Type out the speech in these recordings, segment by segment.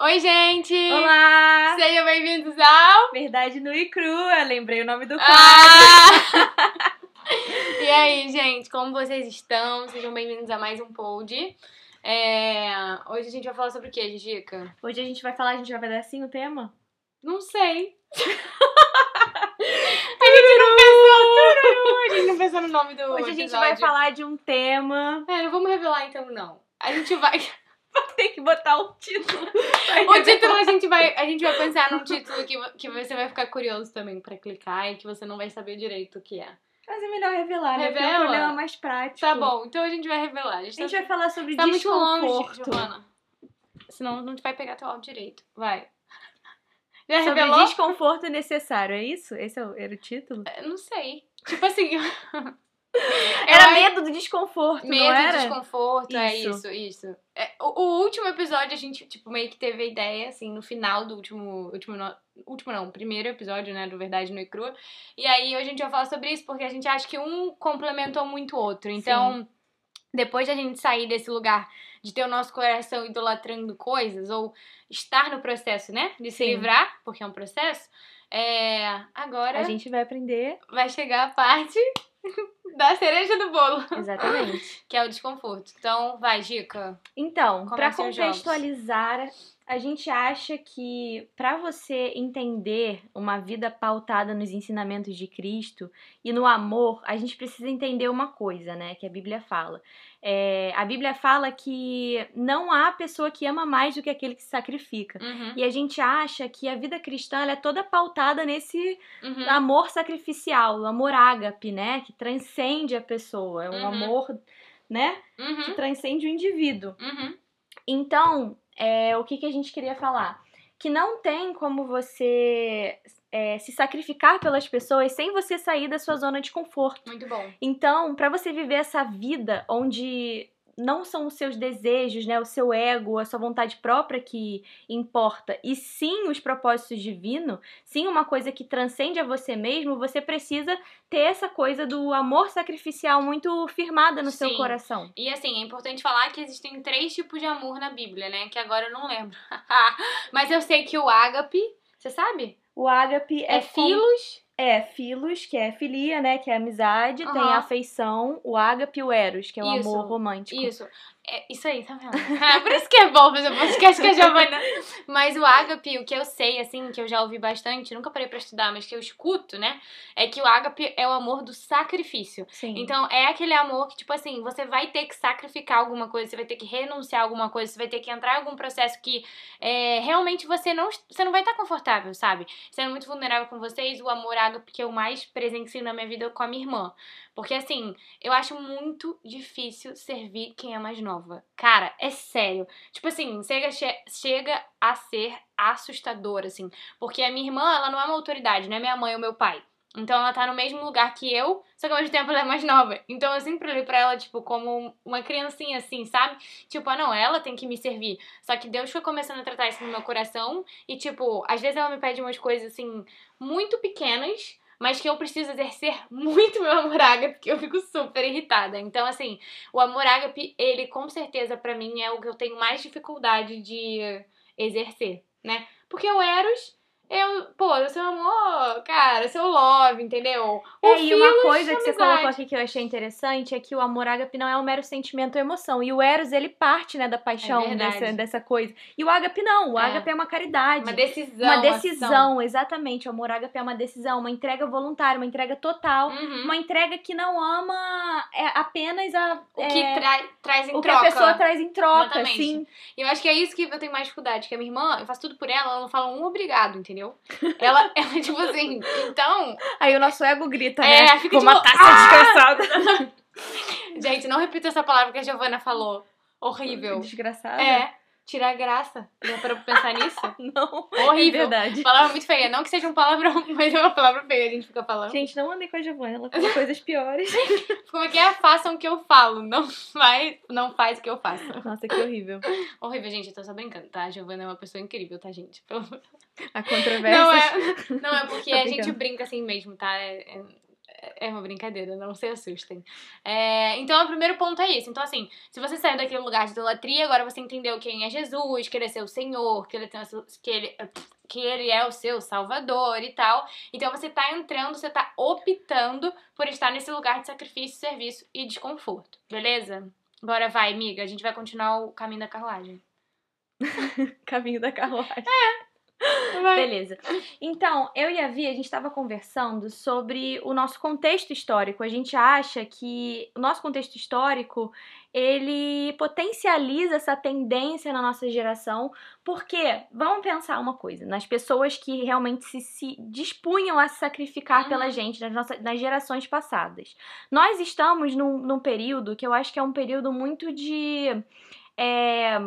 Oi, gente! Olá! Sejam bem-vindos ao. Verdade nua e crua, lembrei o nome do quadro. Ah! e aí, gente, como vocês estão? Sejam bem-vindos a mais um pod. É, Hoje a gente vai falar sobre o que, Gigica? Hoje a gente vai falar, a gente vai dar assim o tema? Não sei. a gente não pensou, a gente não pensou no nome do Hoje a gente episódio. vai falar de um tema. É, não vamos revelar então, não. A gente vai. Tem que botar o título. O título a gente vai, a gente vai pensar num título que, que você vai ficar curioso também pra clicar e que você não vai saber direito o que é. Mas é melhor revelar, né? Porque é Revela. um problema mais prático. Tá bom, então a gente vai revelar. A gente, A gente tá, vai falar sobre tá muito longe, desconforto. Giovana. Senão não vai pegar teu áudio direito. Vai. Já sobre revelou? desconforto necessário, é isso? Esse é era o título? Eu Não sei. Tipo assim. Era eu- medo do desconforto, não Medo, era? desconforto, é Isso. isso, isso. É, o, o último episódio a gente, tipo, meio que teve a ideia, assim, no final do último. último no- último não, primeiro episódio, né, do Verdade No e Crua. E aí hoje a gente vai falar sobre isso, porque a gente acha que um complementou muito o outro. Então, depois da gente sair desse lugar de ter o nosso coração idolatrando coisas, ou estar no processo, né, de se Sim. livrar, porque é um processo, é, agora A gente vai aprender. vai chegar a parte da cereja do bolo Exatamente. que é o desconforto. Então, vai, Dica. Então, para contextualizar, a gente acha que para você entender uma vida pautada nos ensinamentos de Cristo e no amor, a gente precisa entender uma coisa, né? Que a Bíblia fala. É, a Bíblia fala que não há pessoa que ama mais do que aquele que se sacrifica. Uhum. E a gente acha que a vida cristã ela é toda pautada nesse Uhum. amor sacrificial, o amor ágape, né? Que transcende a pessoa. É um Uhum. amor, né? Que Uhum. transcende o indivíduo. Uhum. Então, é, o que, que a gente queria falar? Que não tem como você é, se sacrificar pelas pessoas sem você sair da sua zona de conforto. Muito bom. Então, para você viver essa vida onde não são os seus desejos, né, o seu ego, a sua vontade própria que importa, e sim os propósitos divinos, sim uma coisa que transcende a você mesmo, você precisa ter essa coisa do amor sacrificial muito firmada no seu Sim. coração. E assim, é importante falar que existem três tipos de amor na Bíblia, né? Que agora eu não lembro. Mas eu sei que o ágape, você sabe? O ágape é, É, filos. É, filos, que é filia, né? Que é amizade. Tem Aham. a afeição, o ágape e o eros, que é o Isso, amor romântico. Isso. É isso aí, tá vendo? Ah, por isso que é bom fazer podcast com a Giovana. Mas o ágape, o que eu sei, assim, que eu já ouvi bastante, nunca parei pra estudar, mas que eu escuto, né? É que o ágape é o amor do sacrifício. Sim. Então, é aquele amor que, tipo assim, você vai ter que sacrificar alguma coisa, você vai ter que renunciar a alguma coisa, você vai ter que entrar em algum processo que é, realmente você não, você não vai estar confortável, sabe? Sendo muito vulnerável com vocês, o amor ágape que eu mais presencio na minha vida é com a minha irmã. Porque, assim, eu acho muito difícil servir quem é mais nova. Cara, é sério. Tipo assim, chega, che- chega a ser assustador, assim. Porque a minha irmã, ela não é uma autoridade, não é minha mãe ou meu pai. Então ela tá no mesmo lugar que eu, só que ao mesmo tempo ela é mais nova. Então eu sempre olhei pra ela, tipo, como uma criancinha, assim, sabe? Tipo, ah, não, ela tem que me servir. Só que Deus foi começando a tratar isso no meu coração. E, tipo, às vezes ela me pede umas coisas, assim, muito pequenas, mas que eu preciso exercer muito meu amor ágape, porque eu fico super irritada. Então, assim, o amor ágape, ele com certeza pra mim é o que eu tenho mais dificuldade de exercer, né? Porque o Eros, eu, pô, o seu amor, cara, seu love, entendeu? O É, e uma coisa que você colocou aqui que eu achei interessante é que o amor ágape não é um mero sentimento ou emoção. E o eros, ele parte, né, da paixão É dessa, dessa coisa. E o ágape não. O É. ágape é uma caridade. Uma decisão. Uma decisão, exatamente. O amor ágape é uma decisão, uma entrega voluntária, uma entrega total. Uhum. Uma entrega que não ama é, apenas a, O que é, tra- traz em o que troca. a pessoa traz em troca, Exatamente. assim. E eu acho que é isso que eu tenho mais dificuldade, que a minha irmã, eu faço tudo por ela, ela não fala um obrigado, entendeu? Ela, ela tipo assim, então, Aí o nosso ego grita, É, né? fica Como tipo, uma taça desgraçada. gente, não repita essa palavra que a Giovana falou. Horrível. Desgraçada? É, tirar graça. Já parou pra pensar nisso? Não. Horrível. É verdade. Palavra muito feia. Não que seja um palavrão, mas é uma palavra feia, a gente fica falando. Gente, não andei com a Giovana, ela fala coisas piores. Como é que é? Façam o que eu falo, não faz, não faz o que eu faço. Nossa, que horrível. Horrível, gente, eu tô só brincando, tá? A Giovana é uma pessoa incrível, tá, gente? Pelo- A controvérsia. Não é, não é porque a gente brinca assim mesmo, tá? É- é- É uma brincadeira, não se assustem. É, então, o primeiro ponto é isso. Então, assim, se você saiu daquele lugar de idolatria, agora você entendeu quem é Jesus, que ele é seu Senhor, que ele, tem, que ele, que ele é o seu Salvador e tal. Então, você tá entrando, você tá optando por estar nesse lugar de sacrifício, serviço e desconforto. Beleza? Agora vai, amiga, a gente vai continuar o caminho da carruagem. caminho da carruagem. É. Vai. Beleza. Então, eu e a Vi, a gente estava conversando sobre o nosso contexto histórico. A gente acha que o nosso contexto histórico, ele potencializa essa tendência na nossa geração, porque, vamos pensar uma coisa, nas pessoas que realmente se, se dispunham a se sacrificar Uhum. pela gente, nas, nossas, nas gerações passadas. Nós estamos num, num período que eu acho que é um período muito de... É,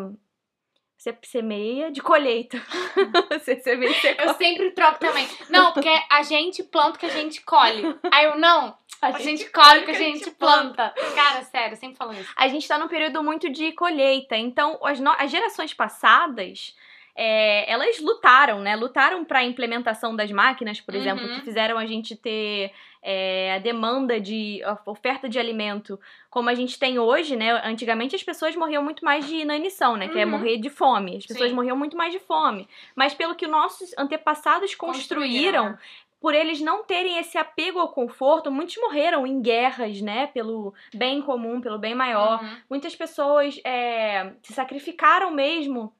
você semeia de colheita. você semeia você Eu sempre troco também. Não, porque a gente planta o que a gente colhe. Aí eu, não, a gente colhe o que a gente planta. Cara, sério, eu sempre falo isso. A gente tá num período muito de colheita. Então, as, no- as gerações passadas. é, elas lutaram, né? Lutaram para a implementação das máquinas, por exemplo, Uhum. que fizeram a gente ter é, a demanda de a oferta de alimento como a gente tem hoje, né? Antigamente as pessoas morriam muito mais de inanição, né? Que é Uhum. morrer de fome. As pessoas Sim. morriam muito mais de fome. Mas pelo que nossos antepassados construíram, né? por eles não terem esse apego ao conforto, muitos morreram em guerras, né? Pelo bem comum, pelo bem maior. Uhum. Muitas pessoas é, se sacrificaram mesmo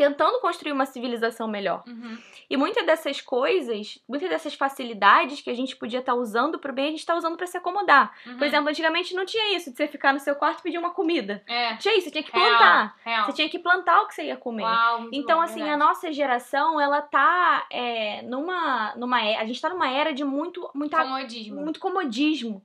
tentando construir uma civilização melhor. Uhum. E muitas dessas coisas, muitas dessas facilidades que a gente podia estar usando pro bem, a gente está usando para se acomodar. Uhum. Por exemplo, antigamente não tinha isso de você ficar no seu quarto e pedir uma comida. É. Tinha isso, você tinha que Real, plantar. real. Você tinha que plantar o que você ia comer. Uau, Então, bom, assim, a verdade. nossa geração, ela tá é, numa, numa. é- A gente tá numa era de muito, muita Comodismo. muito comodismo.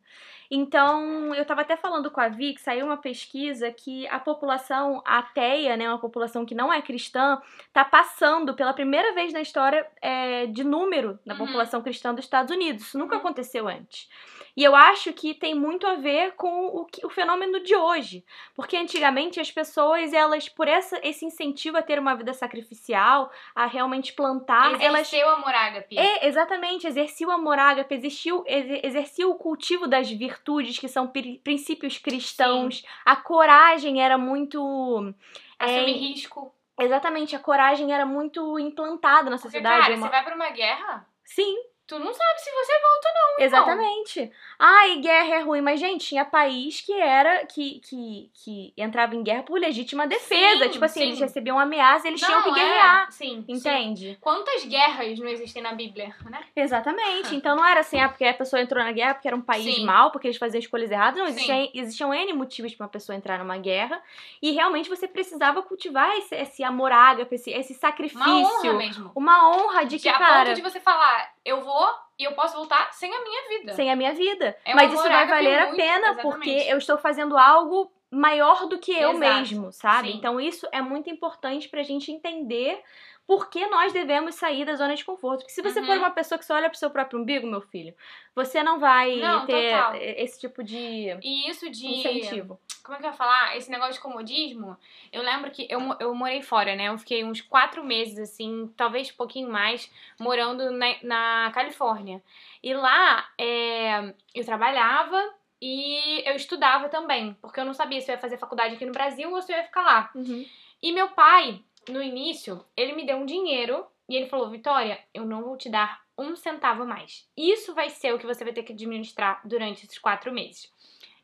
Então, eu tava até falando com a Vi que saiu uma pesquisa que a população ateia, né, uma população que não é cristã, tá passando pela primeira vez na história é, de número da Uhum. população cristã dos Estados Unidos. Isso nunca Uhum. aconteceu antes. E eu acho que tem muito a ver com o, que- o fenômeno de hoje. Porque antigamente as pessoas, elas, por essa, esse incentivo a ter uma vida sacrificial, a realmente plantar, elas Exerceu o amor ágape. é, exatamente, exercia o amor ágape, existiu, exer- exercia o cultivo das virtudes, que são pri- princípios cristãos. A coragem era muito. Assumir é, risco. exatamente, a coragem era muito implantada na Porque, sociedade. cara, uma- você vai pra uma guerra, Sim, tu não sabe se você volta ou não. exatamente. Ai, guerra é ruim, mas, gente, tinha país que era. que, que, que entrava em guerra por legítima defesa. Sim, tipo assim, sim. eles recebiam ameaça, eles não, tinham que é. guerrear. Sim, sim. Entende? Quantas guerras não existem na Bíblia, né? Exatamente. Então não era assim, ah, porque a pessoa entrou na guerra porque era um país Sim. mau, porque eles faziam escolhas erradas. Não, Sim. existiam, existiam N motivos pra uma pessoa entrar numa guerra. E realmente você precisava cultivar esse, esse amor ágape, esse, esse sacrifício. Uma honra mesmo. Uma honra de De que, a cara, ponto de você falar, eu vou e eu posso voltar sem a minha vida. sem a minha vida. É Mas isso vai valer a muito- pena exatamente. porque eu estou fazendo algo maior do que eu Exato. mesmo, sabe? Sim. Então isso é muito importante pra gente entender por que nós devemos sair da zona de conforto. Porque se você Uhum. for uma pessoa que só olha pro seu próprio umbigo, meu filho, você não vai Não, ter total. esse tipo de E isso de. incentivo. Como é que eu ia falar? Esse negócio de comodismo. Eu lembro que eu, eu morei fora, né? Eu fiquei uns quatro meses, assim, talvez um pouquinho mais, morando na, na Califórnia. E lá é, eu trabalhava e eu estudava também, porque eu não sabia se eu ia fazer faculdade aqui no Brasil ou se eu ia ficar lá. Uhum. E meu pai, no início, ele me deu um dinheiro e ele falou: Vitória, eu não vou te dar um centavo a mais. Isso vai ser o que você vai ter que administrar durante esses quatro meses.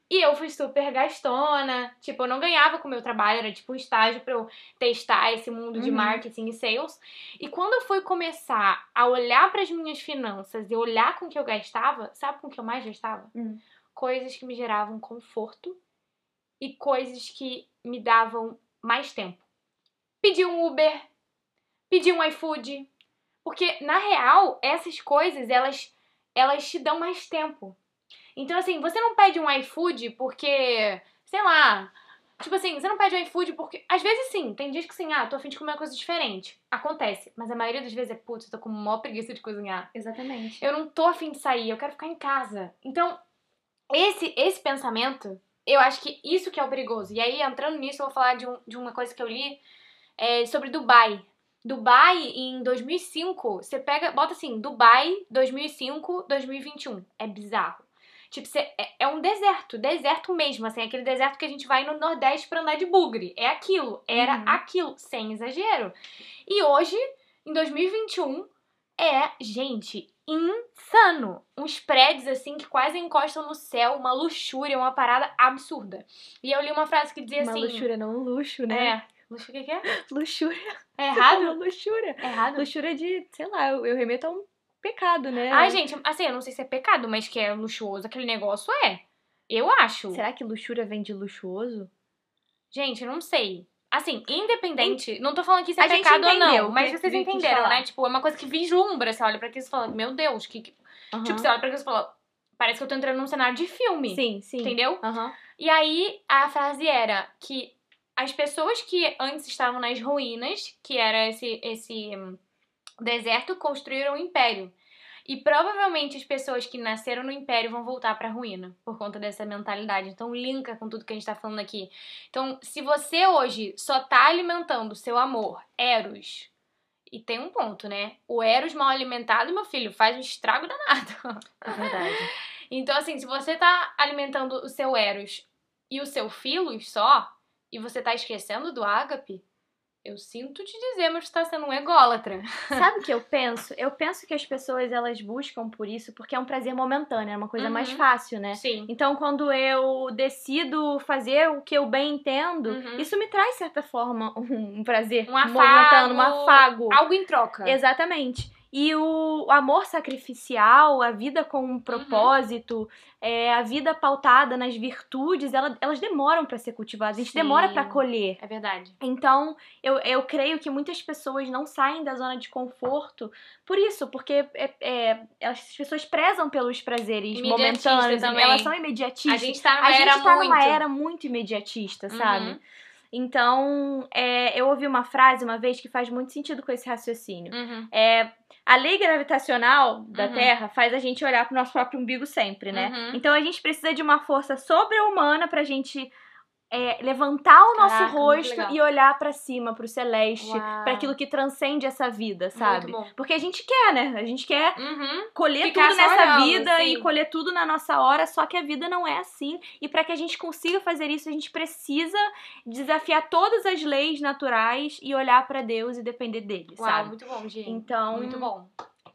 E eu fui super gastona, tipo, eu não ganhava com o meu trabalho, era tipo um estágio pra eu testar esse mundo de Uhum. marketing e sales. E quando eu fui começar a olhar para as minhas finanças e olhar com o que eu gastava, sabe com o que eu mais gastava? Hum. Coisas que me geravam conforto e coisas que me davam mais tempo. Pedir um Uber, pedir um iFood, porque na real essas coisas elas elas te dão mais tempo. Então assim, você não pede um iFood porque, sei lá, tipo assim, você não pede um iFood porque às vezes sim, tem dias que sim, ah, tô afim de comer uma coisa diferente. Acontece, mas a maioria das vezes é putz, eu tô com maior preguiça de cozinhar. Exatamente. Eu não tô afim de sair, eu quero ficar em casa. Então, esse, esse pensamento, eu acho que isso que é o perigoso. E aí, entrando nisso, eu vou falar de, um, de uma coisa que eu li é, sobre Dubai. Dubai, em 2005, você pega, bota assim, Dubai 2005, 2021. É bizarro. Tipo, é, é um deserto, deserto mesmo, assim, aquele deserto que a gente vai no Nordeste pra andar de bugre. É aquilo, era Uhum. aquilo, sem exagero. E hoje, em 2021, é, gente, insano. Uns prédios, assim, que quase encostam no céu, uma luxúria, uma parada absurda. E eu li uma frase que dizia Uma assim... luxúria, não um luxo, né? É, luxúria o que que é? Luxúria. É errado? luxúria. É errado? Luxúria de, sei lá, eu, eu remeto a um pecado, né? Ai, gente, assim, eu não sei se é pecado, mas que é luxuoso, aquele negócio é. Eu acho. Será que luxúria vem de luxuoso? Gente, eu não sei. Assim, independente, não tô falando que isso é A pecado ou entendeu não, o mas que vocês entenderam, né? Tipo, é uma coisa que vislumbra, você olha pra aquilo e fala, meu Deus, que... que- Aham. Tipo, você olha pra aquilo e fala, parece que eu tô entrando num cenário de filme, Sim, sim. entendeu? Aham. E aí, a frase era que as pessoas que antes estavam nas ruínas, que era esse, esse hum, deserto, construíram um império. E provavelmente as pessoas que nasceram no império vão voltar pra ruína por conta dessa mentalidade. Então linka com tudo que a gente tá falando aqui. Então, se você hoje só tá alimentando o seu amor, Eros, e tem um ponto, né? O Eros mal alimentado, meu filho, faz um estrago danado. É verdade. Então, assim, se você tá alimentando o seu Eros e o seu Filos só, e você tá esquecendo do Ágape, eu sinto te dizer, mas você tá sendo um ególatra. Sabe o que eu penso? Eu penso que as pessoas elas buscam por isso porque é um prazer momentâneo, é uma coisa Uhum. mais fácil, né? Sim. Então, quando eu decido fazer o que eu bem entendo, Uhum. isso me traz, de certa forma, um prazer Um afago, momentâneo, um afago. Algo em troca. Exatamente. E o amor sacrificial, a vida com Uhum. um propósito, é, a vida pautada nas virtudes, ela- elas demoram pra ser cultivadas, a gente Sim. demora pra colher. É verdade. Então, eu, eu creio que muitas pessoas não saem da zona de conforto por isso, porque é, é, as pessoas prezam pelos prazeres momentâneos, também. elas são imediatistas. A gente tá numa A gente era tá muito. numa era muito imediatista, sabe? Então, é, eu ouvi uma frase uma vez que faz muito sentido com esse raciocínio. Uhum. É, a lei gravitacional da Uhum. Terra faz a gente olhar pro nosso próprio umbigo sempre, né? Uhum. Então a gente precisa de uma força sobre-humana pra gente é, levantar o nosso Caraca, rosto e olhar pra cima, pro celeste, Uau. pra aquilo que transcende essa vida, sabe? Porque a gente quer, né? A gente quer Uhum. colher Ficar tudo nessa olhando, vida sim. e colher tudo na nossa hora, só que a vida não é assim. E pra que a gente consiga fazer isso, a gente precisa desafiar todas as leis naturais e olhar pra Deus e depender dele, Uau, sabe? muito bom, Gi. Então, Muito bom.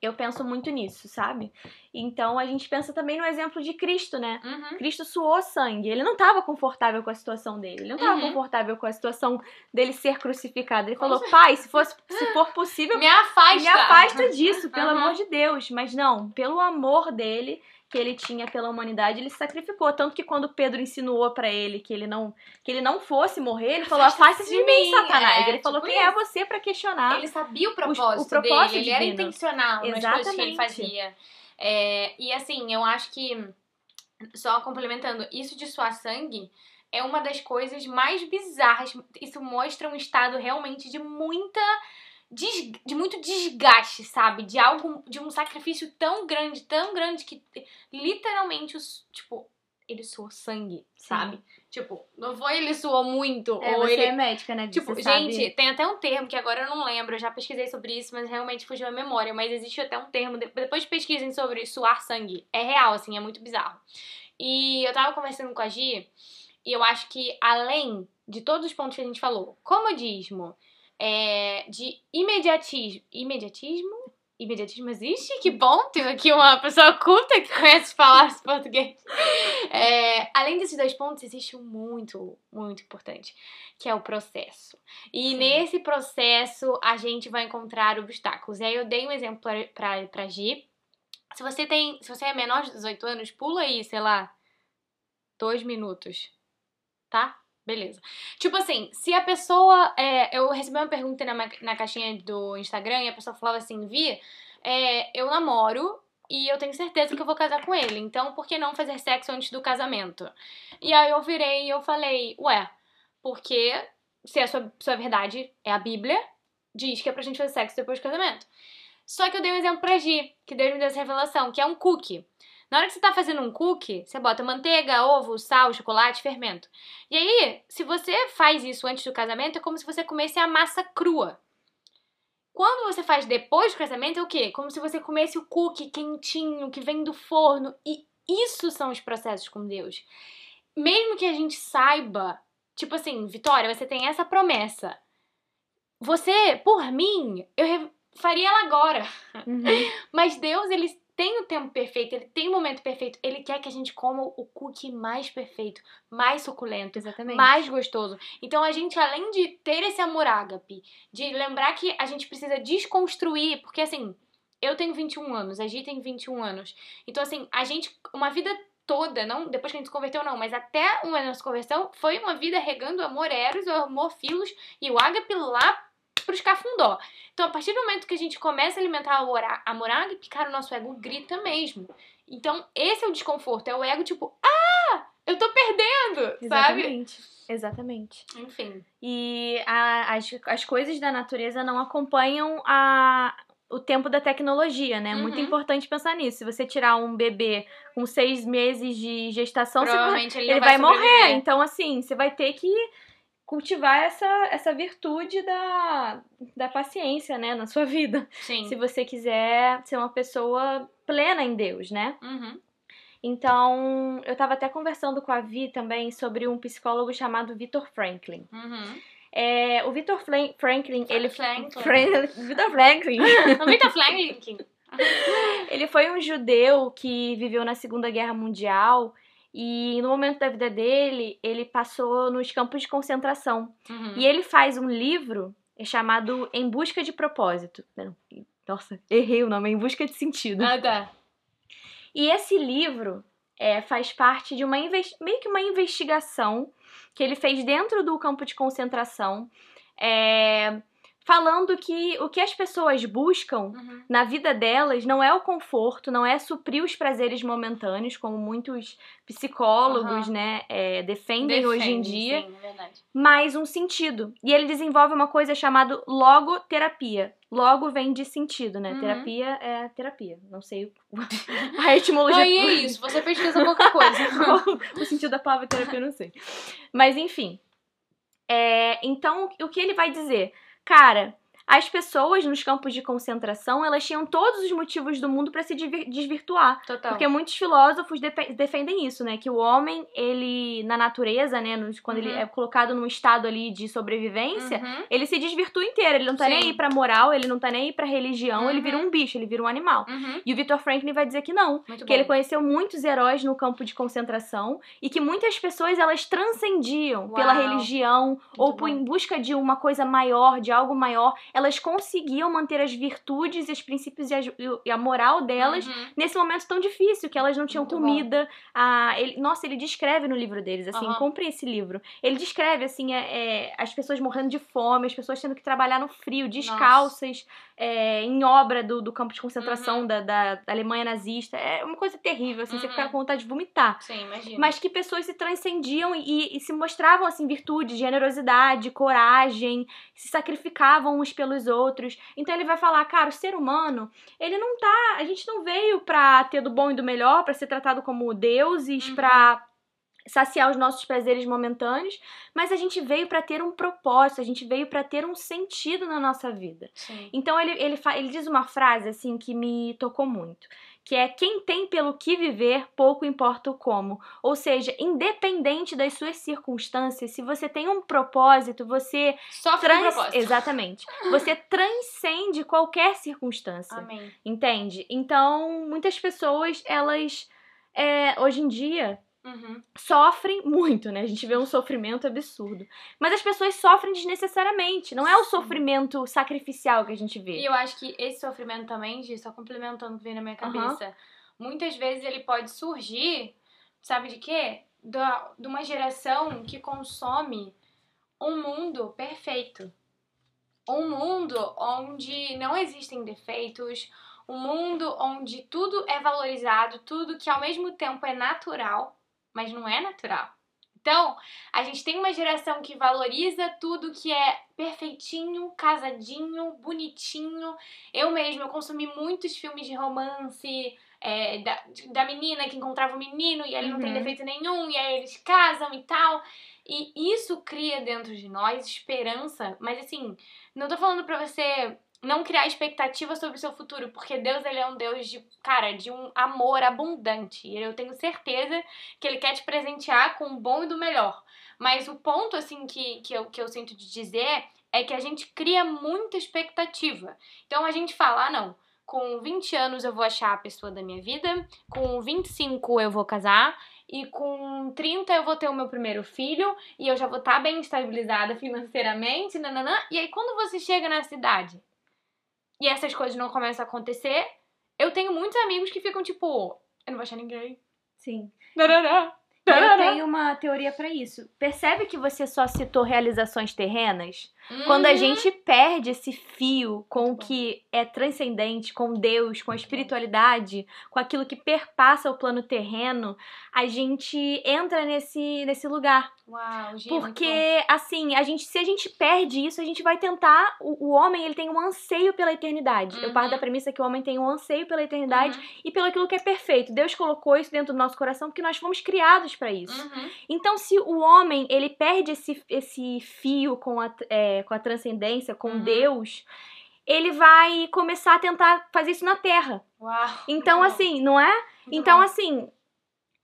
Eu penso muito nisso, sabe? Então a gente pensa também no exemplo de Cristo, né? Uhum. Cristo suou sangue. Ele não estava confortável com a situação dele. Ele não estava Uhum. confortável com a situação dele ser crucificado. Ele falou: Pai, se, fosse, se for possível, Me afasta. me afasta disso, pelo Uhum. amor de Deus. Mas não, pelo amor dele que ele tinha pela humanidade, ele se sacrificou. Tanto que quando Pedro insinuou pra ele que ele não que ele não fosse morrer, ele falou: Afasta-se de mim, mim." Satanás. É, ele falou: tipo Quem é isso. você pra questionar? Ele sabia o propósito, o propósito dele, ele era intencional nas coisas que ele Exatamente. fazia. É, e assim, eu acho que, só complementando, isso de suar sangue é uma das coisas mais bizarras. Isso mostra um estado realmente de muita. Des- de muito desgaste, sabe? De algo. De um sacrifício tão grande, tão grande que literalmente os. Tipo, ele suou sangue, sabe? Tipo, não foi ele suou muito, É, ou você ele é médica, né? Tipo, Você sabe- gente, tem até um termo que agora eu não lembro, eu já pesquisei sobre isso, mas realmente fugiu a memória. Mas existe até um termo, de- depois pesquisem sobre suar sangue. É real, assim, é muito bizarro. E eu tava conversando com a Gi, e eu acho que além de todos os pontos que a gente falou, comodismo, é, de imediatismo. Imediatismo? Imediatismo existe? Que bom, tem aqui uma pessoa culta que conhece falar esse português. É, além desses dois pontos, existe um muito, muito importante, que é o processo. E Sim. nesse processo, a gente vai encontrar obstáculos. E aí eu dei um exemplo pra, pra, pra Gi. Se você tem. Se você é menor de 18 anos, pula aí, sei lá, dois minutos. Tá? Beleza. Tipo assim, se a pessoa. é, eu recebi uma pergunta na, na caixinha do Instagram e a pessoa falava assim: Vi, é, eu namoro e eu tenho certeza que eu vou casar com ele. Então, por que não fazer sexo antes do casamento? E aí eu virei e eu falei: Ué, porque se a sua, sua verdade é a Bíblia, diz que é pra gente fazer sexo depois do casamento. Só que eu dei um exemplo pra Gi, que Deus me deu essa revelação, que é um cookie. Na hora que você tá fazendo um cookie, você bota manteiga, ovo, sal, chocolate, fermento. E aí, se você faz isso antes do casamento, é como se você comesse a massa crua. Quando você faz depois do casamento, é o quê? Como se você comesse o cookie quentinho, que vem do forno. E isso são os processos com Deus. Mesmo que a gente saiba, tipo assim, Vitória, você tem essa promessa. Você, por mim, eu faria ela agora. Uhum. Mas Deus, ele tem o tempo perfeito, ele tem o momento perfeito. Ele quer que a gente coma o cookie mais perfeito, mais suculento, Exatamente. mais gostoso. Então a gente, além de ter esse amor ágape, de lembrar que a gente precisa desconstruir, porque assim, eu tenho 21 anos, a Gi tem 21 anos. Então assim, a gente, uma vida toda, não depois que a gente se converteu não, mas até uma nossa conversão, foi uma vida regando o amor eros, o amor filos e o ágape lá pros cafundó. Então, a partir do momento que a gente começa a alimentar ora- amor ágape, cara, o nosso ego grita mesmo. Então, esse é o desconforto, é o ego tipo, ah, eu tô perdendo, sabe? Exatamente. Exatamente. Enfim. E a- as, as coisas da natureza não acompanham a, o tempo da tecnologia, né? É Muito Uhum. importante pensar nisso. Se você tirar um bebê com seis meses de gestação, você Provavelmente ele, ele não vai, vai, morrer. Então, assim, você vai ter que cultivar essa, essa virtude da, da paciência, né? Na sua vida. Sim. Se você quiser ser uma pessoa plena em Deus, né? Uhum. Então, eu tava até conversando com a Vi também sobre um psicólogo chamado Viktor Franklin. Uhum. É, o Viktor Flan- Franklin, ele Franklin. Fran- Viktor Franklin. Rita Franklin. ele foi um judeu que viveu na Segunda Guerra Mundial e no momento da vida dele, ele passou nos campos de concentração. Uhum. E ele faz um livro chamado Em Busca de Propósito. Nossa, errei o nome, Em Busca de Sentido. Ah, tá. E esse livro é, faz parte de uma meio que uma investigação que ele fez dentro do campo de concentração, é, falando que o que as pessoas buscam Uhum. na vida delas não é o conforto, não é suprir os prazeres momentâneos, como muitos psicólogos Aham. né, é, defendem hoje em dia, Sim, é mas um sentido. E ele desenvolve uma coisa chamada logoterapia. Logo vem de sentido, né? Uhum. Terapia é terapia. Não sei a etimologia. Aí é isso, você pesquisa qualquer coisa. o sentido da palavra terapia, eu não sei. Mas enfim. É, então, o que ele vai dizer? Cara, as pessoas nos campos de concentração, elas tinham todos os motivos do mundo para se desvirtuar. Total. Porque muitos filósofos defendem isso, né? Que o homem, ele, na natureza, né? quando ele Uhum. é colocado num estado ali de sobrevivência, Uhum. ele se desvirtua inteiro. Ele não tá nem Sim. aí pra moral, ele não tá nem aí pra religião, ele Uhum. vira um bicho, ele vira um animal. Uhum. E o Victor Franklin vai dizer que não. Muito Que bom. ele conheceu muitos heróis no campo de concentração e que muitas pessoas elas transcendiam pela Uau. religião ou bom. por, em busca de uma coisa maior, de algo maior, elas conseguiam manter as virtudes e os princípios e a, e a moral delas Uhum. nesse momento tão difícil que elas não tinham Muito comida. Ah, ele- nossa, ele descreve no livro deles, assim, Aham. comprem esse livro. Ele descreve, assim, é, é, as pessoas morrendo de fome, as pessoas tendo que trabalhar no frio, descalças, é, em obra do, do campo de concentração Uhum. da, da, Alemanha nazista. É uma coisa terrível, assim, você Uhum. fica com vontade de vomitar. Sim, imagina. Mas que pessoas se transcendiam e, e se mostravam, assim, virtude, generosidade, coragem, se sacrificavam uns pelos outros. Então ele vai falar, cara, o ser humano, ele não tá. A gente não veio pra ter do bom e do melhor, pra ser tratado como deuses, Uhum. pra saciar os nossos prazeres momentâneos, mas a gente veio pra ter um propósito, a gente veio pra ter um sentido na nossa vida. Sim. Então ele, ele, ele diz uma frase assim que me tocou muito, que é quem tem pelo que viver, pouco importa o como. Ou seja, independente das suas circunstâncias, se você tem um propósito, você Sofre um trans... propósito. exatamente, você transcende qualquer circunstância. Amém. Entende? Então, muitas pessoas, elas é, hoje em dia Uhum. sofrem muito, né? A gente vê um sofrimento absurdo. Mas as pessoas sofrem desnecessariamente. Não é o sofrimento sacrificial que a gente vê. E eu acho que esse sofrimento também, Gi, só complementando o que vem na minha cabeça, muitas vezes ele pode surgir, sabe de quê? Da, de uma geração que consome um mundo perfeito. Um mundo onde não existem defeitos, um mundo onde tudo é valorizado, tudo que ao mesmo tempo é natural, mas não é natural. Então, a gente tem uma geração que valoriza tudo que é perfeitinho, casadinho, bonitinho. Eu mesma, eu consumi muitos filmes de romance é, da, da menina que encontrava o menino e ele não tem Uhum. defeito nenhum, e aí eles casam e tal. E isso cria dentro de nós esperança, mas assim, não tô falando pra você não criar expectativa sobre o seu futuro, porque Deus ele é um Deus de, cara, de um amor abundante. Eu tenho certeza que ele quer te presentear com o bom e do melhor. Mas o ponto assim que, que, eu, que eu sinto de dizer é que a gente cria muita expectativa. Então a gente fala, ah, não, com 20 anos eu vou achar a pessoa da minha vida, com 25 eu vou casar, e com 30 eu vou ter o meu primeiro filho e eu já vou estar tá bem estabilizada financeiramente, nananã. E aí quando você chega na cidade e essas coisas não começam a acontecer, eu tenho muitos amigos que ficam tipo, eu não vou achar ninguém. Sim. Nananã. Eu tenho uma teoria para isso. Percebe que você só citou realizações terrenas? Quando a uhum. gente perde esse fio com o que é transcendente, com Deus, com a espiritualidade, com aquilo que perpassa o plano terreno, a gente entra nesse, nesse lugar. Uau, gente, Porque, assim, a gente, se a gente perde isso, a gente vai tentar. O, o homem, ele tem um anseio pela eternidade. Uhum. Eu parto da uhum. premissa que o homem tem um anseio pela eternidade uhum. e pelo aquilo que é perfeito. Deus colocou isso dentro do nosso coração porque nós fomos criados para isso. Uhum. Então, se o homem, ele perde esse, esse fio com a. É, com a transcendência, com uhum. Deus, ele vai começar a tentar fazer isso na Terra. Uau, então, assim, não é? Então, assim,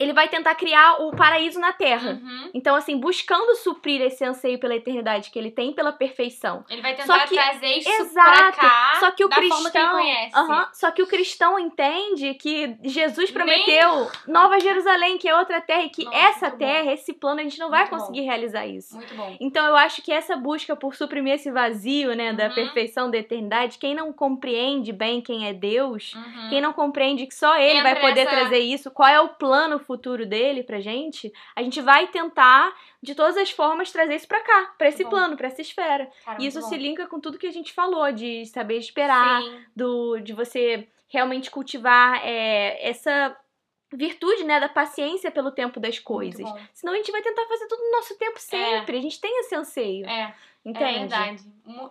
ele vai tentar criar o paraíso na Terra. Uhum. Então, assim, buscando suprir esse anseio pela eternidade que ele tem pela perfeição. Ele vai tentar que, trazer isso exato, pra cá só que o da cristão, forma que ele conhece. Uh -huh, só que o cristão entende que Jesus prometeu Nem... Nova Jerusalém, que é outra terra, e que Nossa, essa terra, bom. esse plano, a gente não vai muito conseguir bom. realizar isso. Muito bom. Então, eu acho que essa busca por suprimir esse vazio, né, da uhum. perfeição, da eternidade, quem não compreende bem quem é Deus, uhum. quem não compreende que só ele Entra vai poder nessa... trazer isso, qual é o plano futuro dele pra gente, a gente vai tentar, de todas as formas, trazer isso pra cá, pra esse bom. plano, pra essa esfera. Cara, e isso muito se bom. linka com tudo que a gente falou, de saber esperar, Sim. do, de você realmente cultivar é, essa virtude, né, da paciência pelo tempo das coisas. Senão a gente vai tentar fazer tudo no nosso tempo sempre. A gente tem esse anseio. É. Entende? É verdade.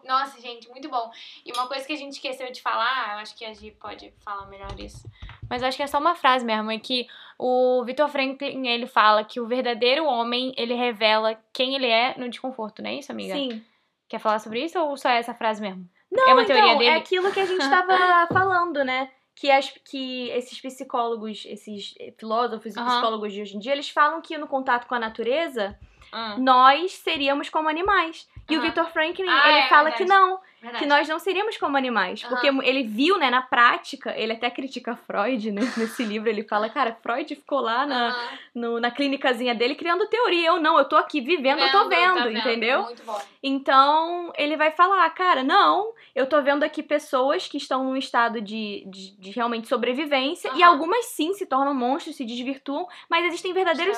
Nossa, gente, muito bom. E uma coisa que a gente esqueceu de falar, eu acho que a Gi pode falar melhor isso. Mas eu acho que é só uma frase mesmo, é que o Victor Franklin, ele fala que o verdadeiro homem, ele revela quem ele é no desconforto, não é isso, amiga? Sim. Quer falar sobre isso ou só é essa frase mesmo? Não, É uma então, teoria dele? é aquilo que a gente tava falando, né? Que, as, que esses psicólogos, esses filósofos e Aham. psicólogos de hoje em dia, eles falam que no contato com a natureza, Ah, nós seríamos como animais. E o Aham. Victor Franklin, Ah, ele é fala verdade. que não, verdade. que nós não seríamos como animais. Porque ele viu, né, na prática, ele até critica Freud, né, nesse livro, ele fala, cara, Freud ficou lá na, Aham. no- na clínicazinha dele criando teoria. Eu não, eu tô aqui vivendo, eu tô vendo, tá entendeu? Muito bom. Então, ele vai falar, cara, não, eu tô vendo aqui pessoas que estão num estado de, de, de realmente sobrevivência, e algumas sim se tornam monstros, se desvirtuam, mas existem verdadeiros.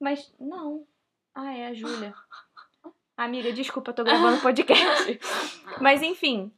Mas não. Ah, é a Júlia. Amiga, desculpa, eu tô gravando podcast. mas enfim.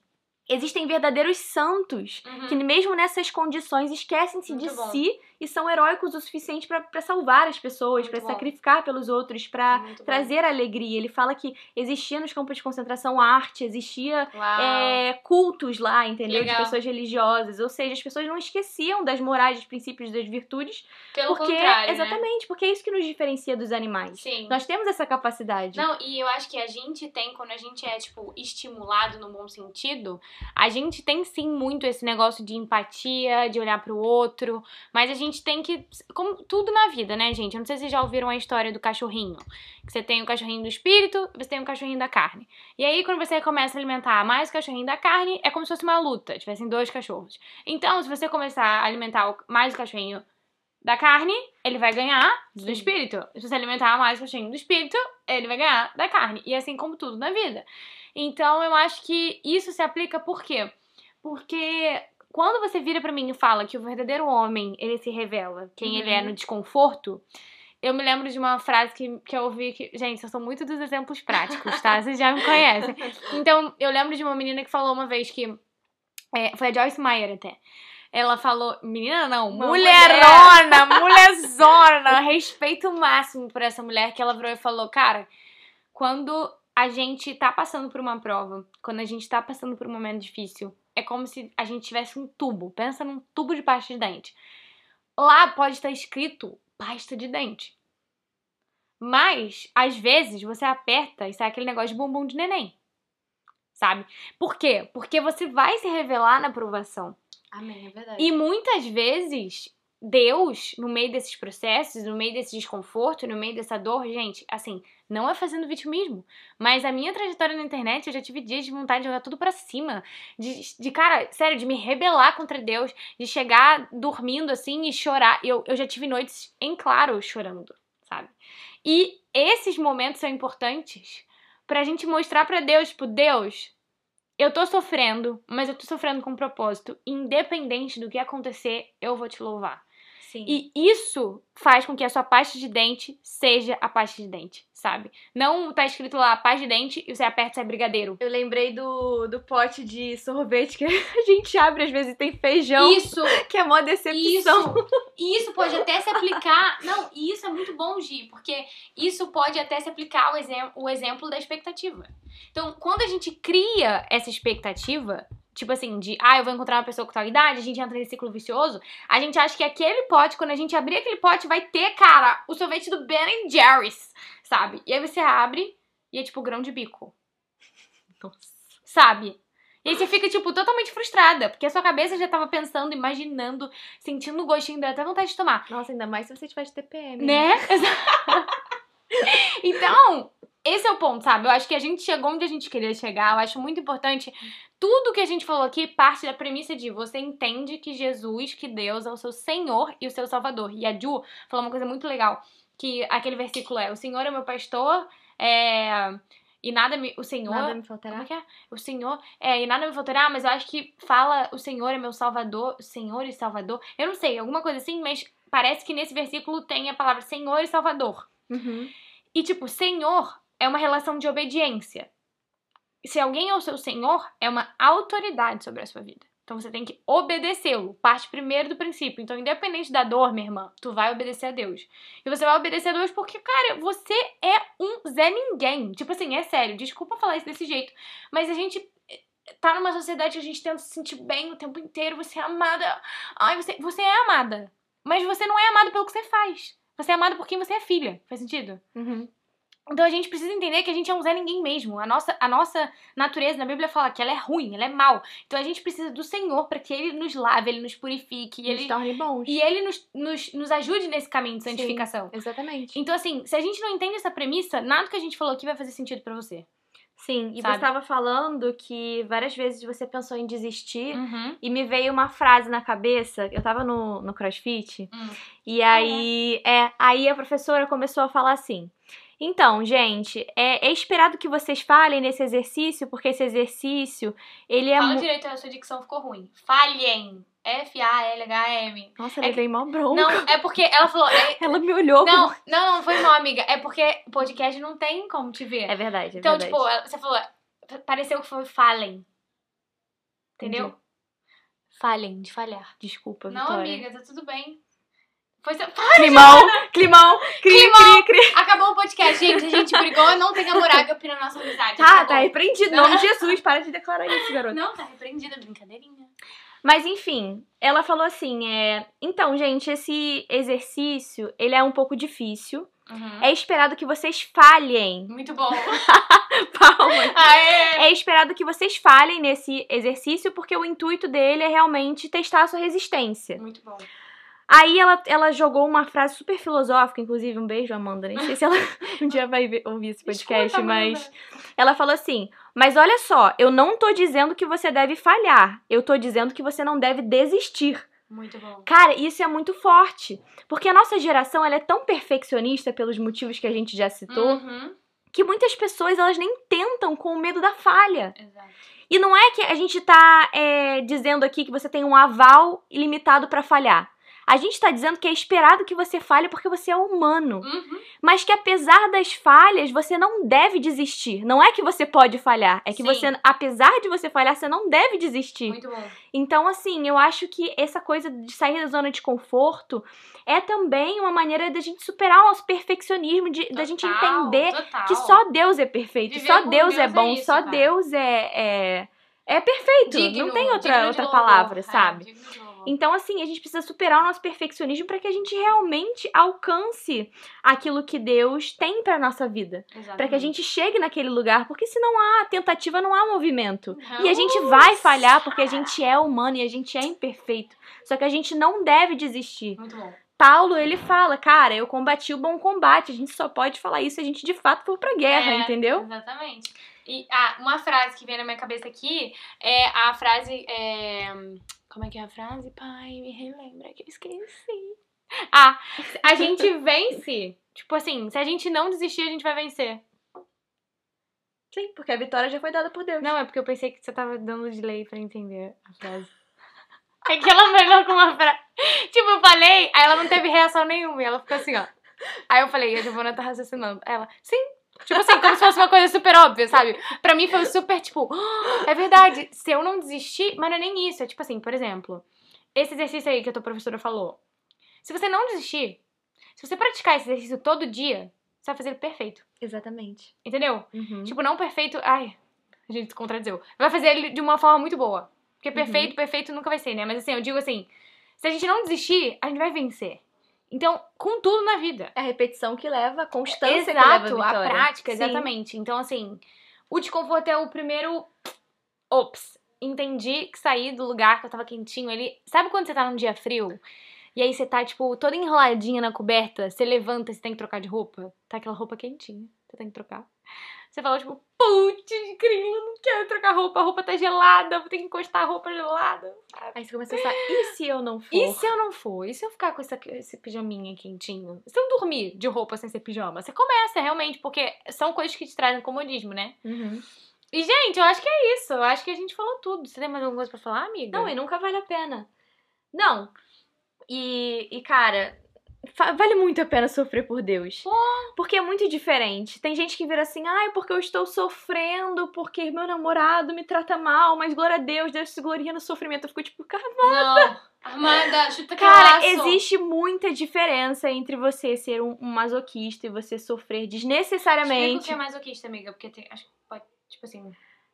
Existem verdadeiros santos Uhum. que, mesmo nessas condições, esquecem-se de bom. si e são heróicos o suficiente pra pra salvar as pessoas, bom. sacrificar pelos outros, pra Muito bom. trazer alegria. Ele fala que existia nos campos de concentração arte, existia é, cultos lá, entendeu? De Legal. pessoas religiosas. Ou seja, as pessoas não esqueciam das morais, dos princípios, das virtudes. Pelo porque, contrário, né? exatamente, porque é isso que nos diferencia dos animais. Sim. Nós temos essa capacidade. Não, e eu acho que a gente tem, quando a gente é, tipo, estimulado no bom sentido, a gente tem sim muito esse negócio de empatia, de olhar pro outro, mas a gente tem que. Como tudo na vida, né, gente? Eu não sei se vocês já ouviram a história do cachorrinho. Que você tem o cachorrinho do espírito você tem o cachorrinho da carne. E aí, quando você começa a alimentar mais o cachorrinho da carne, é como se fosse uma luta, tivessem dois cachorros. Então, se você começar a alimentar mais o cachorrinho da carne, ele vai ganhar do espírito. Se você alimentar mais o cachorrinho do espírito, ele vai ganhar da carne. E assim como tudo na vida. Então eu acho que isso se aplica por quê? Porque quando você vira pra mim e fala que o verdadeiro homem, ele se revela quem ele é Uhum. no desconforto, eu me lembro de uma frase que, que eu ouvi que. Gente, eu sou muito dos exemplos práticos, tá? Vocês já me conhecem. Então, eu lembro de uma menina que falou uma vez que. é, foi a Joyce Meyer até. Ela falou. Menina, não, Uma mulherona, mulherzona. Respeito máximo por essa mulher que ela virou e falou: Cara, quando a gente tá passando por uma prova, quando a gente tá passando por um momento difícil, é como se a gente tivesse um tubo. Pensa num tubo de pasta de dente. Lá pode estar escrito pasta de dente. Mas, às vezes, você aperta e sai aquele negócio de bumbum de neném. sabe? Por quê? Porque você vai se revelar na provação. Amém, é verdade. E muitas vezes, Deus, no meio desses processos, no meio desse desconforto, no meio dessa dor, gente, assim, não é fazendo vitimismo, mas a minha trajetória na internet, eu já tive dias de vontade de jogar tudo pra cima, de, de cara, sério, de me rebelar contra Deus, de chegar dormindo assim e chorar. Eu, eu já tive noites em claro chorando, sabe? E esses momentos são importantes pra gente mostrar pra Deus, tipo, Deus, eu tô sofrendo, mas eu tô sofrendo com um propósito. Independente do que acontecer, eu vou te louvar. Sim. E isso faz com que a sua pasta de dente seja a pasta de dente, sabe? Não tá escrito lá pasta de dente e você aperta e sai brigadeiro. Eu lembrei do, do pote de sorvete que a gente abre às vezes e tem feijão. Isso! Que é mó decepção. Isso! E isso pode até se aplicar. Não, e isso é muito bom, Gi, porque isso pode até se aplicar ao exem o exemplo da expectativa. Então, quando a gente cria essa expectativa, tipo assim, de ah, eu vou encontrar uma pessoa com tal idade, a gente entra nesse ciclo vicioso, a gente acha que aquele pote, quando a gente abrir aquele pote, vai ter, cara, o sorvete do Ben Jerry's, sabe? E aí você abre e é tipo grão de bico. Nossa. Sabe? E aí você fica, tipo, totalmente frustrada, porque a sua cabeça já tava pensando, imaginando, sentindo o gostinho, dá até vontade de tomar. Nossa, ainda mais se você tiver de TPM. Né? então, esse é o ponto, sabe? Eu acho que a gente chegou onde a gente queria chegar. Eu acho muito importante. Tudo que a gente falou aqui parte da premissa de você entende que Jesus, que Deus é o seu Senhor e o seu Salvador. E a Ju falou uma coisa muito legal, que aquele versículo é: O Senhor é meu pastor, é... e nada me. O Senhor. Nada me faltará. Como é que é? O Senhor. É, e nada me faltará, mas eu acho que fala o Senhor é meu Salvador, Senhor e Salvador. Eu não sei, alguma coisa assim, mas parece que nesse versículo tem a palavra Senhor e Salvador. Uhum. E, tipo, Senhor é uma relação de obediência. Se alguém é o seu Senhor, é uma autoridade sobre a sua vida. Então você tem que obedecê-lo. Parte primeiro do princípio. Então, independente da dor, minha irmã, tu vai obedecer a Deus. E você vai obedecer a Deus porque, cara, você é um Zé Ninguém. Tipo assim, é sério, desculpa falar isso desse jeito. Mas a gente tá numa sociedade que a gente tenta se sentir bem o tempo inteiro. Você é amada. Ai, você, você é amada. Mas você não é amado pelo que você faz. Você é amado por quem você é filha. Faz sentido? Uhum. Então a gente precisa entender que a gente é um Zé Ninguém mesmo. A nossa, a nossa natureza na Bíblia fala que ela é ruim, ela é mal. Então a gente precisa do Senhor para que Ele nos lave, Ele nos purifique. E Nos ele, torne bons. e ele nos, nos, nos ajude nesse caminho de Sim. santificação. Exatamente. Então, assim, se a gente não entende essa premissa, nada que a gente falou aqui vai fazer sentido pra você. Sim, e Sabe? você estava falando que várias vezes você pensou em desistir. Uhum. E me veio uma frase na cabeça, eu tava no, no crossfit, Hum. e aí, é, aí a professora começou a falar assim: então, gente, é, é esperado que vocês falem nesse exercício, porque esse exercício, ele é. Fala direito, a sua dicção ficou ruim. Falhem. F-A-L-H-M. Nossa, é levei mó bronca. Não, é porque ela falou. é- Ela me olhou não, como. não, não foi mal, amiga. É porque podcast não tem como te ver. É verdade, é Então, verdade. tipo, ela- você falou, pareceu que foi falem. Entendeu? Entendi. Falem, de falhar. Desculpa, Não, Vitória. amiga, tá tudo bem. Foi seu... Climão, climão, cri, cri, cri. Acabou o podcast, gente. A gente brigou, não tem amor ágape na nossa amizade. Tá, Acabou. tá repreendido. Em nome de Jesus, para de declarar isso, garoto. Não, tá repreendida, brincadeirinha. Mas enfim, ela falou assim, é... Então, gente, esse exercício, ele é um pouco difícil. Uhum. É esperado que vocês falhem. Muito bom. Palmas. Aê! É esperado que vocês falhem nesse exercício, porque o intuito dele é realmente testar a sua resistência. Muito bom. Aí ela, ela jogou uma frase super filosófica, inclusive, um beijo, Amanda. Nem sei se ela um dia vai ver- ouvir esse podcast, Escuta, mas. Ela falou assim: Mas olha só, eu não tô dizendo que você deve falhar, eu tô dizendo que você não deve desistir. Muito bom. Cara, isso é muito forte. Porque a nossa geração ela é tão perfeccionista pelos motivos que a gente já citou, Uhum. que muitas pessoas elas nem tentam com o medo da falha. Exato. E não é que a gente tá é, dizendo aqui que você tem um aval ilimitado pra falhar. A gente tá dizendo que é esperado que você falhe porque você é humano. Uhum. Mas que apesar das falhas, você não deve desistir. Não é que você pode falhar, é que Sim. você, apesar de você falhar, você não deve desistir. Muito bom. Então, assim, eu acho que essa coisa de sair da zona de conforto é também uma maneira da gente superar o nosso perfeccionismo, de, da gente Total, entender total. que só Deus é perfeito, Viver só Deus, é Deus é bom, isso, só cara. Deus é, é, é perfeito. Digno, não tem outra, outra palavra, É, sabe? Então, assim, a gente precisa superar o nosso perfeccionismo para que a gente realmente alcance aquilo que Deus tem para nossa vida. Para que a gente chegue naquele lugar, porque se não há tentativa, não há movimento. E a gente vai falhar porque a gente é humano e a gente é imperfeito. Só que a gente não deve desistir. Muito bom. Paulo, ele fala, cara, eu combati o bom combate. A gente só pode falar isso se a gente de fato for pra guerra, É, entendeu? Exatamente. E ah, uma frase que vem na minha cabeça aqui é a frase. é, Como é que é a frase? Pai, me relembra que eu esqueci. Ah, a gente vence. Tipo assim, se a gente não desistir, a gente vai vencer. Sim, porque a vitória já foi dada por Deus. Não, é porque eu pensei que você tava dando delay pra entender a frase. É que ela melhor com uma frase. Tipo, eu falei, aí ela não teve reação nenhuma. E ela ficou assim, ó. Aí eu falei, a Giovana tá raciocinando. Ela, sim. Tipo assim, como se fosse uma coisa super óbvia, sabe? Pra mim foi super, tipo, "Ah, é verdade. Se eu não desistir, mas não é nem isso. É tipo assim, por exemplo, esse exercício aí que a tua professora falou. Se você não desistir, se você praticar esse exercício todo dia, você vai fazer ele perfeito. Exatamente. Entendeu? Uhum. Tipo, não perfeito. Ai, a gente se contradizeu. Vai fazer ele de uma forma muito boa. Porque perfeito, perfeito nunca vai ser, né? Mas assim, eu digo assim: se a gente não desistir, a gente vai vencer. Então, com tudo na vida. É a repetição que leva, a constância que leva a Exato, vitória. a prática, Sim. exatamente. Então, assim, o desconforto é o primeiro. Ops, entendi que saí do lugar que eu tava quentinho. Ele. Sabe quando você tá num dia frio? E aí você tá, tipo, toda enroladinha na coberta, você levanta e você tem que trocar de roupa? Tá aquela roupa quentinha, você tem que trocar. Você fala, tipo, putz, grilo, não quero trocar roupa, a roupa tá gelada, vou ter que encostar a roupa gelada. Aí você começa a pensar, e se eu não for? E se eu não for? E se eu ficar com essa, esse pijaminha quentinho? Se eu dormir de roupa sem ser pijama? Você começa realmente, porque são coisas que te trazem comodismo, né? Uhum. E, gente, eu acho que é isso. Eu acho que a gente falou tudo. Você tem mais alguma coisa pra falar, amiga? Não, e nunca vale a pena. Não. E, e cara, vale muito a pena sofrer por Deus. Porque é muito diferente. Tem gente que vira assim, ai, porque eu estou sofrendo, porque meu namorado me trata mal, mas glória a Deus, Deus se gloria no sofrimento. Eu fico tipo, cara, Não. Armada, chuta que Cara, laço. existe muita diferença entre você ser um, um masoquista e você sofrer Explica o desnecessariamente. que é masoquista, amiga, porque tem, acho que pode, tipo assim...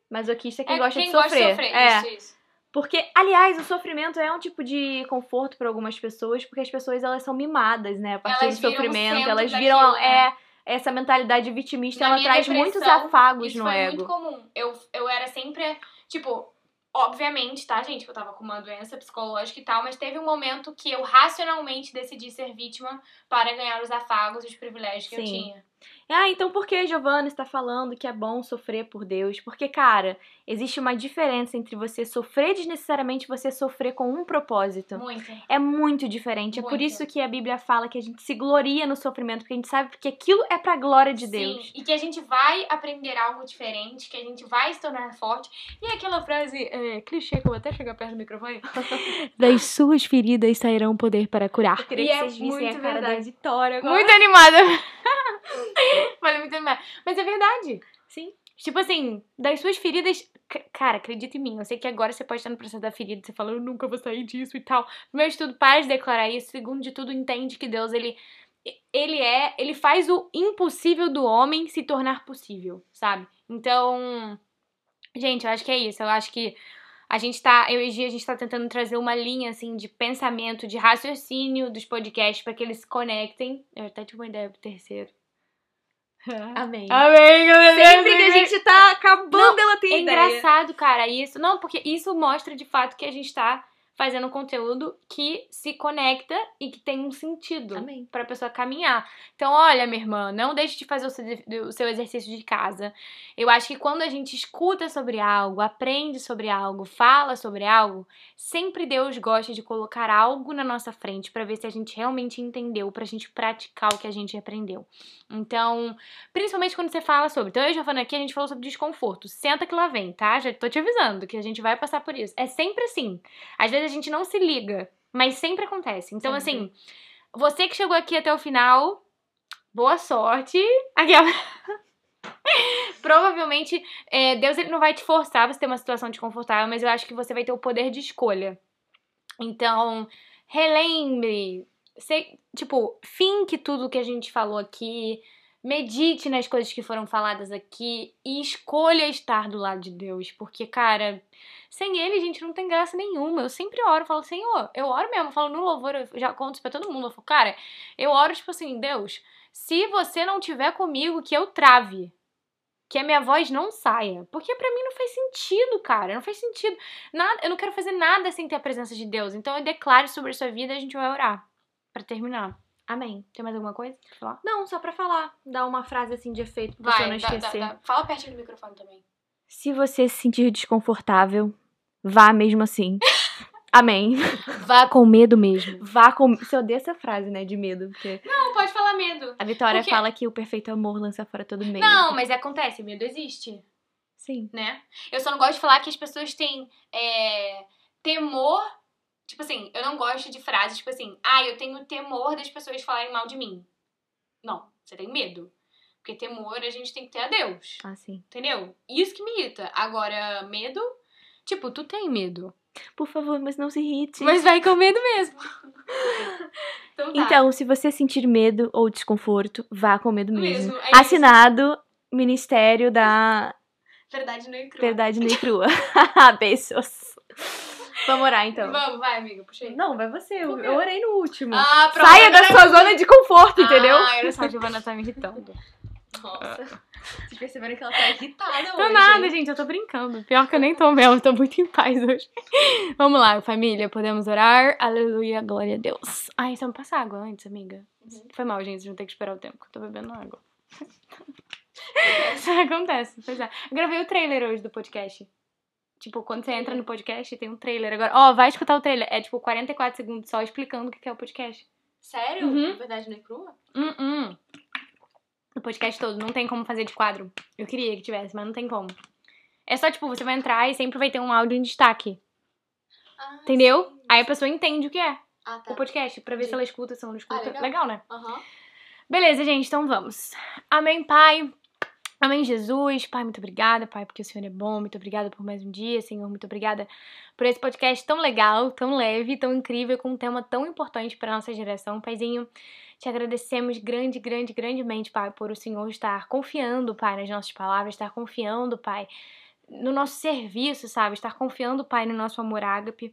Masoquista é quem é gosta quem de gosta sofrer. de sofrer, É. isso, isso. Porque, aliás, o sofrimento é um tipo de conforto para algumas pessoas, porque as pessoas elas são mimadas, né? A partir Elas do sofrimento, elas daquilo, viram né? é essa mentalidade vitimista, Na ela traz muitos afagos Isso no foi ego. muito comum. Eu, eu era sempre, tipo, obviamente, tá, gente, que eu tava com uma doença psicológica e tal, mas teve um momento que eu racionalmente decidi ser vítima para ganhar os afagos e os privilégios que eu Sim. tinha. Ah, então por que a Giovana está falando que é bom sofrer por Deus? Porque, cara, existe uma diferença entre você sofrer desnecessariamente e você sofrer com um propósito. Muito. É muito diferente. É por Muito. isso que a Bíblia fala que a gente se gloria no sofrimento, porque a gente sabe que aquilo é pra glória de Deus. Sim, e que a gente vai aprender algo diferente, que a gente vai se tornar forte. E aquela frase é, clichê que eu vou até chegar perto do microfone. Das suas feridas sairão poder para curar. Eu queria E que é vocês vissem a muito cara da verdade. Vitória agora. Muito animada. Falei muito animada. Mas é verdade. Sim. Tipo assim, das suas feridas. Cara, acredita em mim. Eu sei que agora você pode estar no processo da ferida. Você fala, eu nunca vou sair disso e tal. Primeiro de tudo, para de declarar isso. Segundo de tudo, entende que Deus, ele. Ele é. Ele faz o impossível do homem se tornar possível, sabe? Então. Gente, eu acho que é isso. Eu acho que a gente tá. Eu e Gia, a gente tá tentando trazer uma linha, assim, de pensamento, de raciocínio dos podcasts pra que eles se conectem. Eu até tive uma ideia pro terceiro. Amém. Amém, galera. Sempre que a gente tá acabando, ela tem É ideia. engraçado, cara, isso. Não, porque isso mostra de fato que a gente tá fazendo conteúdo que se conecta e que tem um sentido Amém. pra pessoa caminhar. Então, olha, minha irmã, não deixe de fazer o seu, exercício de casa. Eu acho que quando a gente escuta sobre algo, aprende sobre algo, fala sobre algo, sempre Deus gosta de colocar algo na nossa frente pra ver se a gente realmente entendeu, pra gente praticar o que a gente aprendeu. Então, principalmente quando você fala sobre. Então, eu já falando aqui, a gente falou sobre desconforto. Senta que lá vem, tá? Já tô te avisando que a gente vai passar por isso. É sempre assim. Às vezes a gente não se liga, mas sempre acontece. Então, Sempre. assim, você que chegou aqui até o final, boa sorte. Aquela. Provavelmente, é, Deus ele não vai te forçar a você ter uma situação desconfortável, mas eu acho que você vai ter o poder de escolha. Então, relembre, se, tipo, finque tudo que a gente falou aqui, medite nas coisas que foram faladas aqui e escolha estar do lado de Deus, porque, cara, sem ele, gente, não tem graça nenhuma. Eu sempre oro, falo, Senhor, eu oro mesmo, eu falo no louvor, eu já conto isso pra todo mundo. Eu falo, cara, eu oro, tipo assim, Deus, se você não tiver comigo, que eu trave. Que a minha voz não saia. Porque para mim não faz sentido, cara. Não faz sentido. Nada, eu não quero fazer nada sem ter a presença de Deus. Então eu declaro sobre a sua vida e a gente vai orar. para terminar. Amém. Tem mais alguma coisa pra falar? Não, só pra falar. Dar uma frase assim de efeito pra pessoa não dá, dá, esquecer. dá. Fala pertinho do microfone também. Se você se sentir desconfortável, vá mesmo assim. Amém. Vá com medo mesmo. Vá com. Você odeia essa frase, né? De medo. Porque Não, pode falar medo. a Vitória Porque- fala que o perfeito amor lança fora todo medo. Não, mas acontece, medo existe. Sim. né? Eu só não gosto de falar que as pessoas têm é, temor. Tipo assim, eu não gosto de frases tipo assim, ah, eu tenho temor das pessoas falarem mal de mim. Não, você tem medo. Porque temor a gente tem que ter a Deus. Ah, sim. Entendeu? Isso que me irrita. Agora, medo. Tipo, tu tem medo. Por favor, mas não se irrite. Mas vai com medo mesmo. então, tá. Então, se você sentir medo ou desconforto, vá com medo mesmo. Mesmo, é isso. Assinado Ministério da Verdade não é crua. Verdade Nua e Crua. Beijos. Vamos orar, então. Vamos, vai, amiga, puxa aí. Não, vai você. Eu, eu orei no último. Ah, pronto. Saia da sua zona de conforto, entendeu? Ah, olha só, a Giovana tá me irritando. Nossa. Vocês perceberam que ela tá irritada Tô nada, gente, eu tô brincando. Pior que eu nem tô mesmo, eu tô muito em paz hoje. Vamos lá, família, podemos orar. Aleluia, glória a Deus. Ai, você me passar água antes, amiga. Foi mal, gente, vão ter que esperar o tempo que eu tô bebendo água. Isso acontece, pois é. Eu gravei o trailer hoje do podcast. Tipo, quando você entra no podcast, tem um trailer. Agora, ó, vai escutar o trailer. É tipo 44 segundos só explicando o que é o podcast. Sério? Uhum. Verdade Nua e Crua? Hum, hum. O podcast todo, não tem como fazer de quadro. Eu queria que tivesse, mas não tem como. É só, tipo, você vai entrar e sempre vai ter um áudio em destaque. Ah, Entendeu? sim. Aí a pessoa entende o que é Ah, tá. o podcast, pra ver se ela escuta, se ela não escuta. legal. legal, né? Aham. Beleza, gente, então vamos. Amém, Pai. Amém, Jesus. Pai, muito obrigada, Pai, porque o Senhor é bom. Muito obrigada por mais um dia, Senhor. Muito obrigada por esse podcast tão legal, tão leve, tão incrível, com um tema tão importante para nossa geração. Paizinho, te agradecemos grande, grande, grandemente, Pai, por o Senhor estar confiando, Pai, nas nossas palavras, estar confiando, Pai, no nosso serviço, sabe? Estar confiando, Pai, no nosso amor ágape.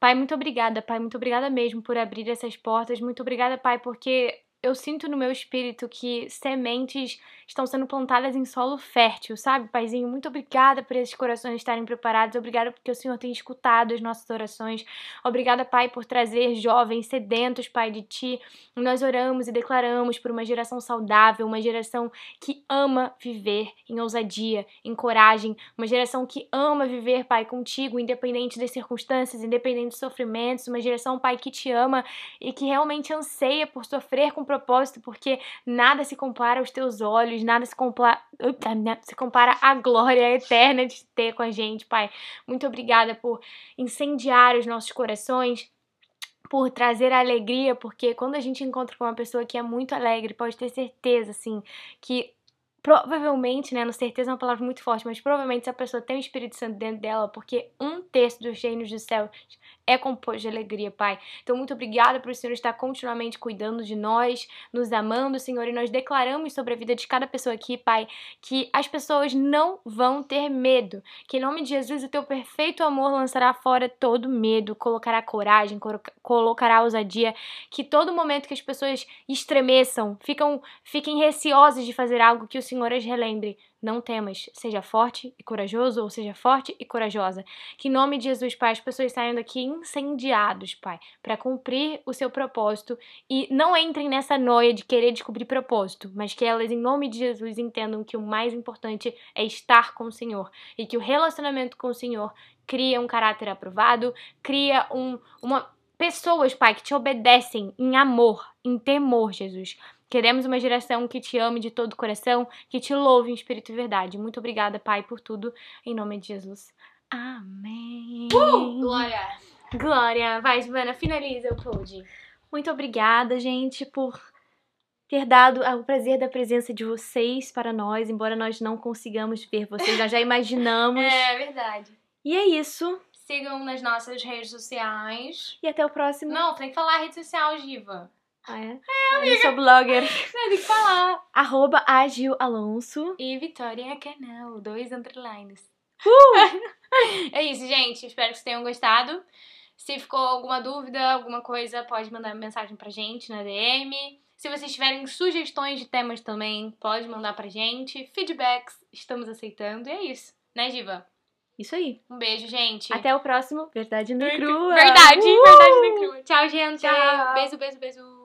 Pai, muito obrigada, Pai, muito obrigada mesmo por abrir essas portas. Muito obrigada, Pai, porque eu sinto no meu espírito que sementes estão sendo plantadas em solo fértil, sabe, Paizinho? Muito obrigada por esses corações estarem preparados. Obrigada porque o Senhor tem escutado as nossas orações. Obrigada, Pai, por trazer jovens sedentos, Pai, de Ti. Nós oramos e declaramos por uma geração saudável, uma geração que ama viver em ousadia, em coragem, uma geração que ama viver, Pai, contigo, independente das circunstâncias, independente dos sofrimentos, uma geração, Pai, que te ama e que realmente anseia por sofrer com propósito, porque nada se compara aos teus olhos, nada se compara, se compara à glória eterna de te ter com a gente, Pai. Muito obrigada por incendiar os nossos corações por trazer alegria, porque quando a gente encontra com uma pessoa que é muito alegre, pode ter certeza, assim, que provavelmente, né, no certeza é uma palavra muito forte, mas provavelmente essa pessoa tem o Espírito Santo dentro dela, porque um terço dos reinos do céu é composto de alegria, Pai. Então, muito obrigada por o Senhor estar continuamente cuidando de nós, nos amando, Senhor, e nós declaramos sobre a vida de cada pessoa aqui, Pai, que as pessoas não vão ter medo, que em nome de Jesus o teu perfeito amor lançará fora todo medo, colocará coragem, coloca- colocará ousadia, que todo momento que as pessoas estremeçam, ficam, fiquem receosas de fazer algo que o Senhor as relembre. Não temas, seja forte e corajoso, ou seja forte e corajosa. Que em nome de Jesus, Pai, as pessoas saiam daqui incendiados, Pai, para cumprir o seu propósito e não entrem nessa noia de querer descobrir propósito, mas que elas, em nome de Jesus, entendam que o mais importante é estar com o Senhor e que o relacionamento com o Senhor cria um caráter aprovado, cria um, uma pessoas, Pai, que te obedecem em amor, em temor, Jesus. Queremos uma geração que te ame de todo o coração, que te louve em espírito e verdade. Muito obrigada, Pai, por tudo. Em nome de Jesus. Amém. Glória. Glória. Vai, Giovana, finaliza o pod. Muito obrigada, gente, por ter dado o prazer da presença de vocês para nós, embora nós não consigamos ver vocês, nós já imaginamos. É verdade. E é isso. Sigam nas nossas redes sociais. E até o próximo. Não, tem que falar a rede social, Giva. Ah, é? eu sou blogger. Você tem que falar. Arroba Agil Alonso. E Vitória Canal, dois underlines. Uh! É isso, gente. Espero que vocês tenham gostado. Se ficou alguma dúvida, alguma coisa, pode mandar mensagem pra gente na DM. Se vocês tiverem sugestões de temas também, pode mandar pra gente. Feedbacks, estamos aceitando. E é isso, né, Diva? Isso aí. Um beijo, gente. Até o próximo Verdade no Crua. Verdade, Uh! verdade no crua. Tchau, gente. Tchau. Beijo, beijo, beijo.